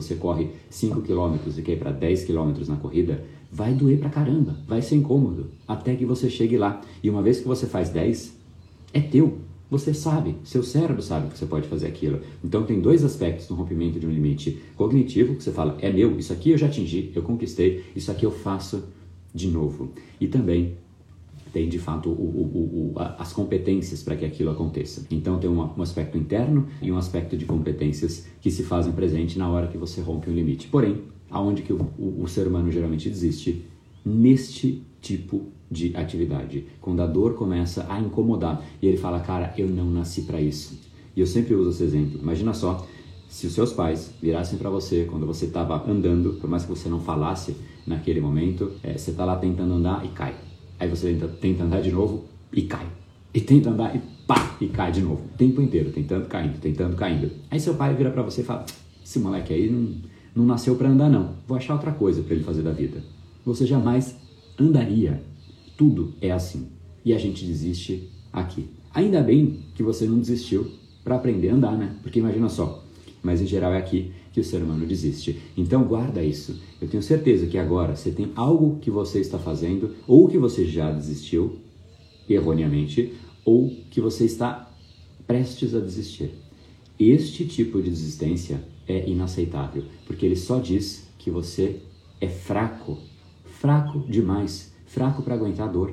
você corre 5 km e quer ir para 10 km na corrida, vai doer pra caramba, vai ser incômodo, até que você chegue lá. E uma vez que você faz 10, é teu. Você sabe, seu cérebro sabe que você pode fazer aquilo. Então tem dois aspectos no rompimento de um limite cognitivo, que você fala, é meu, isso aqui eu já atingi, eu conquistei, isso aqui eu faço de novo. E também tem de fato o, o, o, as competências para que aquilo aconteça. Então tem um, um, aspecto interno e um aspecto de competências que se fazem presente na hora que você rompe um limite. Porém, aonde que o, ser humano geralmente desiste? Neste tipo de atividade. Quando a dor começa a incomodar e ele fala, cara, eu não nasci para isso. E eu sempre uso esse exemplo. Imagina só se os seus pais virassem para você quando você estava andando, por mais que você não falasse naquele momento, é, você está lá tentando andar e cai. Aí você tenta, andar de novo e cai. E tenta andar e pá, e cai de novo. O tempo inteiro, tentando, caindo, tentando, caindo. Aí seu pai vira para você e fala: Esse moleque aí não, não nasceu para andar, não. Vou achar outra coisa para ele fazer da vida. Você jamais andaria. Tudo é assim. E a gente desiste aqui. Ainda bem que você não desistiu para aprender a andar, né? Porque imagina só. Mas em geral é aqui que o ser humano desiste. Então guarda isso. Eu tenho certeza que agora você tem algo que você está fazendo ou que você já desistiu erroneamente ou que você está prestes a desistir. Este tipo de desistência é inaceitável, porque ele só diz que você é fraco, fraco demais, fraco para aguentar dor